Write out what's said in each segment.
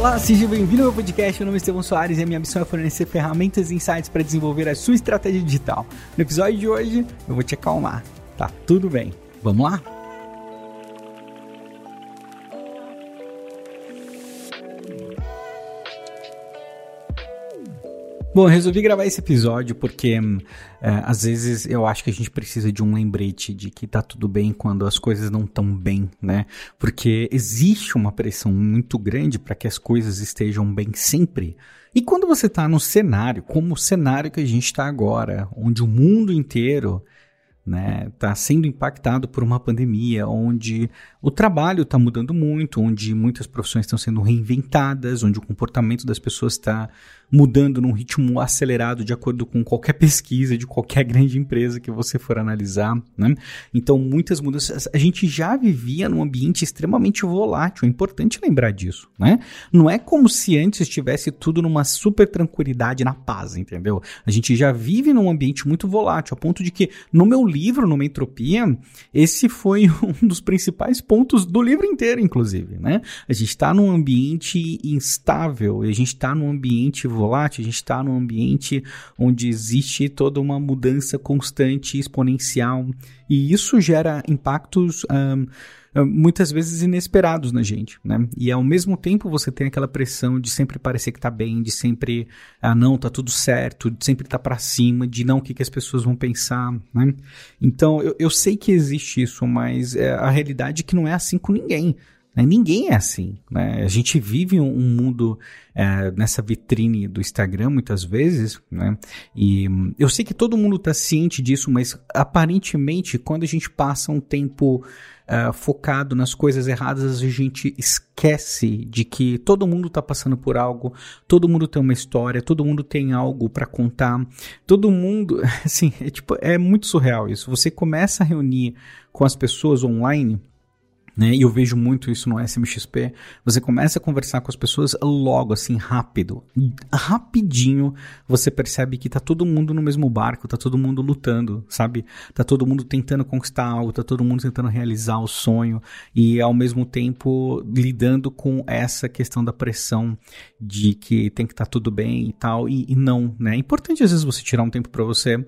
Olá, seja bem-vindo ao meu podcast. Meu nome é Estevão Soares e a minha missão é fornecer ferramentas e insights para desenvolver a sua estratégia digital. No episódio de hoje, eu vou te acalmar. Tá tudo bem. Vamos lá? Bom, eu resolvi gravar esse episódio porque é, às vezes eu acho que a gente precisa de um lembrete de que tá tudo bem quando as coisas não estão bem, né? Porque existe uma pressão muito grande para que as coisas estejam bem sempre. E quando você tá no cenário, como o cenário que a gente está agora, onde o mundo inteiro né, tá sendo impactado por uma pandemia, onde o trabalho está mudando muito, onde muitas profissões estão sendo reinventadas, onde o comportamento das pessoas está mudando num ritmo acelerado de acordo com qualquer pesquisa de qualquer grande empresa que você for analisar, né? Então, muitas mudanças. A gente já vivia num ambiente extremamente volátil, é importante lembrar disso, né? Não é como se antes estivesse tudo numa super tranquilidade, na paz, entendeu? A gente já vive num ambiente muito volátil, a ponto de que no meu livro, no Entropia, esse foi um dos principais pontos do livro inteiro, inclusive, né? A gente está num ambiente instável, a gente está num ambiente volátil, a gente está num ambiente onde existe toda uma mudança constante, exponencial, e isso gera impactos um, muitas vezes inesperados na gente, né? E ao mesmo tempo você tem aquela pressão de sempre parecer que tá bem, de sempre, ah, não, tá tudo certo, de sempre tá para cima, de não o que, que as pessoas vão pensar, né? Então eu, eu sei que existe isso, mas é, a realidade é que não é assim com ninguém. Né? Ninguém é assim. Né? A gente vive um, mundo é, nessa vitrine do Instagram muitas vezes, né? E eu sei que todo mundo está ciente disso, mas aparentemente quando a gente passa um tempo uh, focado nas coisas erradas, a gente esquece de que todo mundo está passando por algo, todo mundo tem uma história, todo mundo tem algo para contar, todo mundo, assim, é, tipo, é muito surreal isso. Você começa a reunir com as pessoas online né? E eu vejo muito isso no SMXP. Você começa a conversar com as pessoas logo, assim, rápido. Rapidinho você percebe que tá todo mundo no mesmo barco, tá todo mundo lutando, sabe? Tá todo mundo tentando conquistar algo, tá todo mundo tentando realizar o sonho e ao mesmo tempo lidando com essa questão da pressão de que tem que estar tá tudo bem e tal. E, e não, né? É importante às vezes você tirar um tempo para você.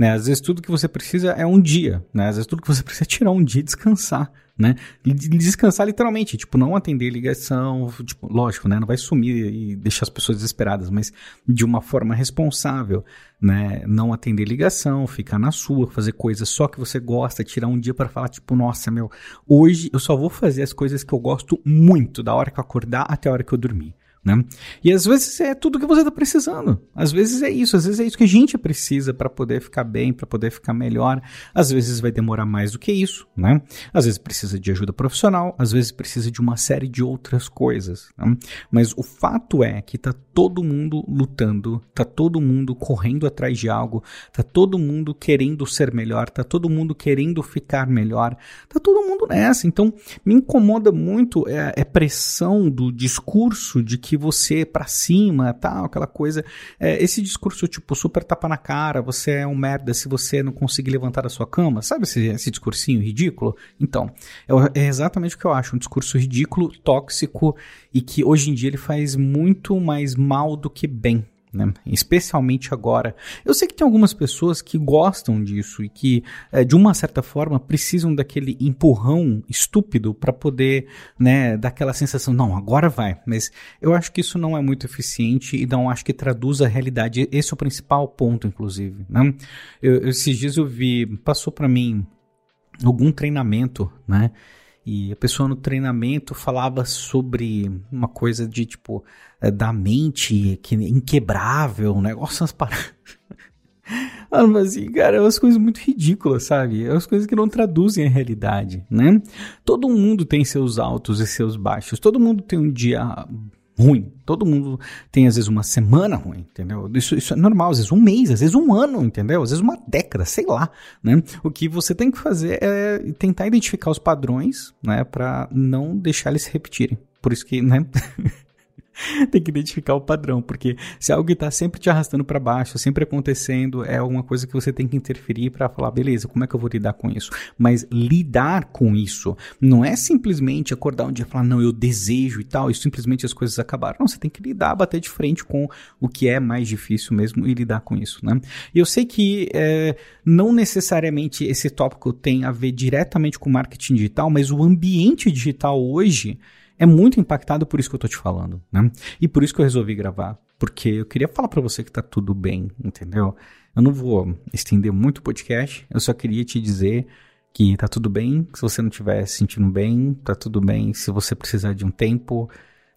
Né? Às vezes tudo que você precisa é um dia, né? Às vezes tudo que você precisa é tirar um dia e descansar, né? Descansar literalmente, tipo, não atender ligação, tipo, lógico, né? Não vai sumir e deixar as pessoas desesperadas, mas de uma forma responsável, né? Não atender ligação, ficar na sua, fazer coisas só que você gosta, tirar um dia para falar, tipo, nossa, meu, hoje eu só vou fazer as coisas que eu gosto muito, da hora que eu acordar até a hora que eu dormir. Né? E às vezes é tudo que você está precisando. Às vezes é isso, às vezes é isso que a gente precisa para poder ficar bem, para poder ficar melhor. Às vezes vai demorar mais do que isso, né? Às vezes precisa de ajuda profissional, às vezes precisa de uma série de outras coisas. Né? Mas o fato é que tá todo mundo lutando, tá todo mundo correndo atrás de algo, tá todo mundo querendo ser melhor, tá todo mundo querendo ficar melhor, tá todo mundo nessa. Então me incomoda muito é, é pressão do discurso de que que você é para cima, tal, aquela coisa. É, esse discurso tipo super tapa na cara, você é um merda se você não conseguir levantar da sua cama, sabe esse, esse discursinho ridículo? Então, é, é exatamente o que eu acho, um discurso ridículo, tóxico e que hoje em dia ele faz muito mais mal do que bem né? Especialmente agora. Eu sei que tem algumas pessoas que gostam disso e que, é, de uma certa forma, precisam daquele empurrão estúpido para poder, né, dar aquela sensação, não, agora vai. Mas eu acho que isso não é muito eficiente e não acho que traduz a realidade. Esse é o principal ponto, inclusive. Né? Eu, esses dias eu vi, passou para mim algum treinamento, né? E a pessoa no treinamento falava sobre uma coisa de tipo é, da mente que é inquebrável, um negócio umas paradas. Mas assim, cara, é umas coisas muito ridículas, sabe? É umas coisas que não traduzem a realidade, né? Todo mundo tem seus altos e seus baixos. Todo mundo tem um dia ruim. Todo mundo tem, às vezes, uma semana ruim, entendeu? Isso, isso é normal, às vezes um mês, às vezes um ano, entendeu? Às vezes uma década, sei lá, né? O que você tem que fazer é tentar identificar os padrões, né? Para não deixar eles se repetirem. Por isso que, né? tem que identificar o padrão, porque se algo está sempre te arrastando para baixo, sempre acontecendo, é alguma coisa que você tem que interferir para falar, beleza, como é que eu vou lidar com isso? Mas lidar com isso não é simplesmente acordar um dia e falar, não, eu desejo e tal, e simplesmente as coisas acabaram. Não, você tem que lidar, bater de frente com o que é mais difícil mesmo e lidar com isso, né? E eu sei que é, não necessariamente esse tópico tem a ver diretamente com marketing digital, mas o ambiente digital hoje é muito impactado por isso que eu tô te falando, né? E por isso que eu resolvi gravar, porque eu queria falar para você que tá tudo bem, entendeu? Eu não vou estender muito o podcast, eu só queria te dizer que tá tudo bem, se você não estiver se sentindo bem, tá tudo bem, se você precisar de um tempo,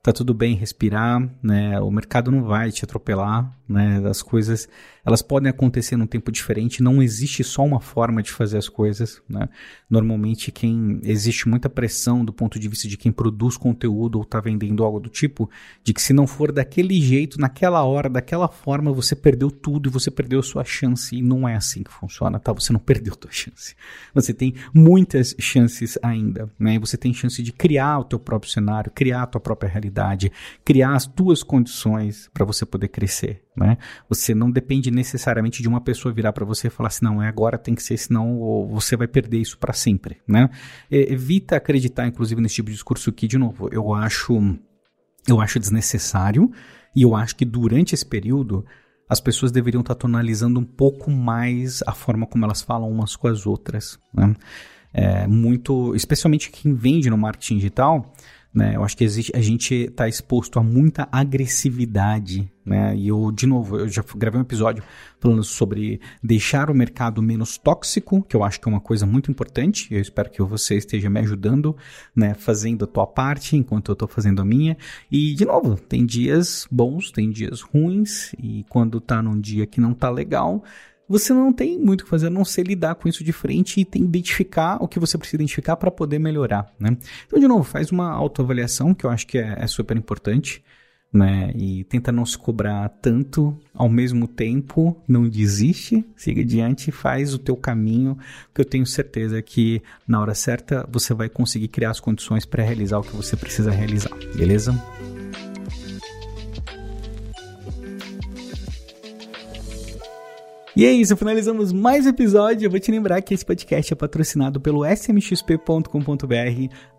tá tudo bem respirar, né? O mercado não vai te atropelar, né? As coisas, elas podem acontecer num tempo diferente, não existe só uma forma de fazer as coisas, né? Normalmente quem existe muita pressão do ponto de vista de quem produz conteúdo ou tá vendendo algo do tipo, de que se não for daquele jeito, naquela hora, daquela forma, você perdeu tudo e você perdeu a sua chance e não é assim que funciona, tá? Você não perdeu a sua chance. Você tem muitas chances ainda, né? Você tem chance de criar o teu próprio cenário, criar a tua própria realidade criar as tuas condições para você poder crescer, né? Você não depende necessariamente de uma pessoa virar para você e falar assim, não, é agora tem que ser, senão você vai perder isso para sempre, né? evita acreditar, inclusive, nesse tipo de discurso que, de novo, eu acho, eu acho desnecessário e eu acho que durante esse período as pessoas deveriam estar tonalizando um pouco mais a forma como elas falam umas com as outras, né? É, muito, especialmente quem vende no marketing digital, né? Eu acho que existe, a gente está exposto a muita agressividade, né? E eu, de novo, eu já gravei um episódio falando sobre deixar o mercado menos tóxico, que eu acho que é uma coisa muito importante. Eu espero que você esteja me ajudando, né? Fazendo a tua parte enquanto eu estou fazendo a minha. E, de novo, tem dias bons, tem dias ruins, e quando tá num dia que não tá legal, você não tem muito o que fazer, a não ser lidar com isso de frente e tem que identificar o que você precisa identificar para poder melhorar, né? Então, de novo, faz uma autoavaliação, que eu acho que é, é super importante, né? E tenta não se cobrar tanto, ao mesmo tempo, não desiste, siga adiante, faz o teu caminho, que eu tenho certeza que na hora certa você vai conseguir criar as condições para realizar o que você precisa realizar, beleza? E é isso, finalizamos mais um episódio. Eu vou te lembrar que esse podcast é patrocinado pelo smxp.com.br,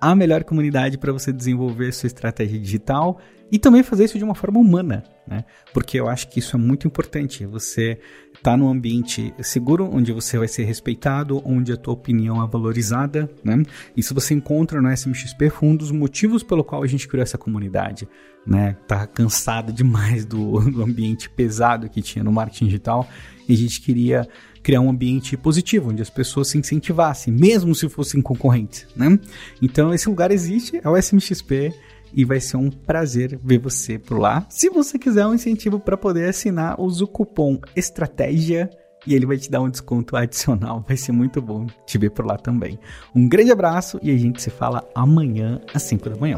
a melhor comunidade para você desenvolver sua estratégia digital e também fazer isso de uma forma humana, né? Porque eu acho que isso é muito importante. Você tá num ambiente seguro, onde você vai ser respeitado, onde a tua opinião é valorizada, né? Isso você encontra no SMXP, foi um dos motivos pelo qual a gente criou essa comunidade, né? Tá cansado demais do, do ambiente pesado que tinha no marketing digital e a gente queria criar um ambiente positivo, onde as pessoas se incentivassem, mesmo se fossem concorrentes, né? Então esse lugar existe, é o SMXP e vai ser um prazer ver você por lá. Se você quiser um incentivo para poder assinar, use o cupom estratégia e ele vai te dar um desconto adicional. Vai ser muito bom te ver por lá também. Um grande abraço e a gente se fala amanhã às 5 da manhã.